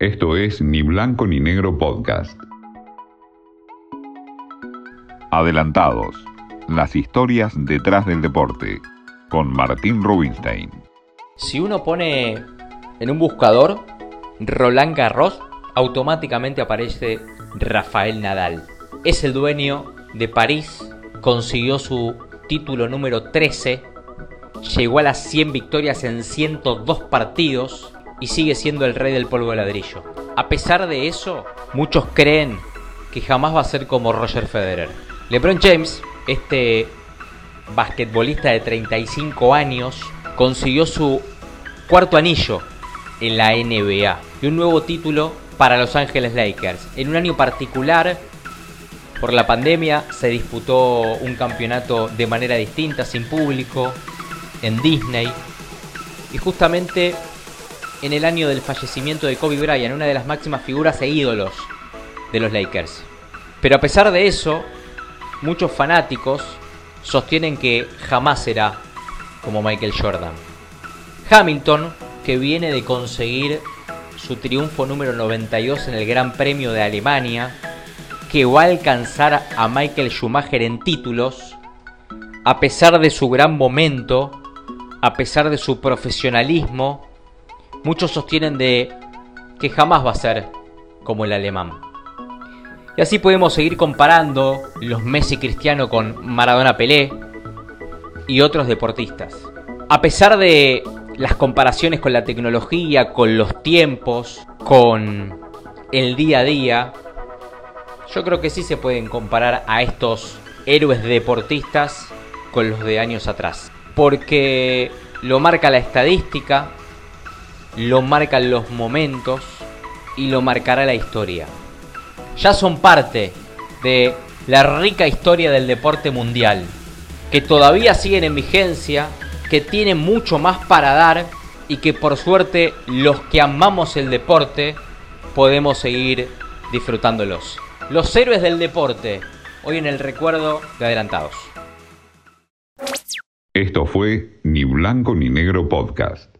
Esto es Ni Blanco ni Negro Podcast. Adelantados. Las historias detrás del deporte. Con Martín Rubinstein. Si uno pone en un buscador Roland Garros, automáticamente aparece Rafael Nadal. Es el dueño de París, consiguió su título número 13, llegó a las 100 victorias en 102 partidos y sigue siendo el rey del polvo de ladrillo. A pesar de eso, muchos creen que jamás va a ser como Roger Federer. LeBron James, este basquetbolista de 35 años, consiguió su cuarto anillo en la NBA y un nuevo título para Los Ángeles Lakers. En un año particular, por la pandemia, se disputó un campeonato de manera distinta, sin público, en Disney. Y justamente en el año del fallecimiento de Kobe Bryant, una de las máximas figuras e ídolos de los Lakers. Pero a pesar de eso, muchos fanáticos sostienen que jamás será como Michael Jordan. Hamilton, que viene de conseguir su triunfo número 92 en el Gran Premio de Alemania, que va a alcanzar a Michael Schumacher en títulos, a pesar de su gran momento, a pesar de su profesionalismo, muchos sostienen de que jamás va a ser como el alemán. Y así podemos seguir comparando los Messi Cristiano con Maradona Pelé y otros deportistas. A pesar de las comparaciones con la tecnología, con los tiempos, con el día a día, yo creo que sí se pueden comparar a estos héroes deportistas con los de años atrás. Porque lo marca la estadística, lo marcan los momentos y lo marcará la historia. Ya son parte de la rica historia del deporte mundial, que todavía siguen en vigencia, que tienen mucho más para dar y que por suerte los que amamos el deporte podemos seguir disfrutándolos. Los héroes del deporte, hoy en el recuerdo de adelantados. Esto fue Ni Blanco ni Negro Podcast.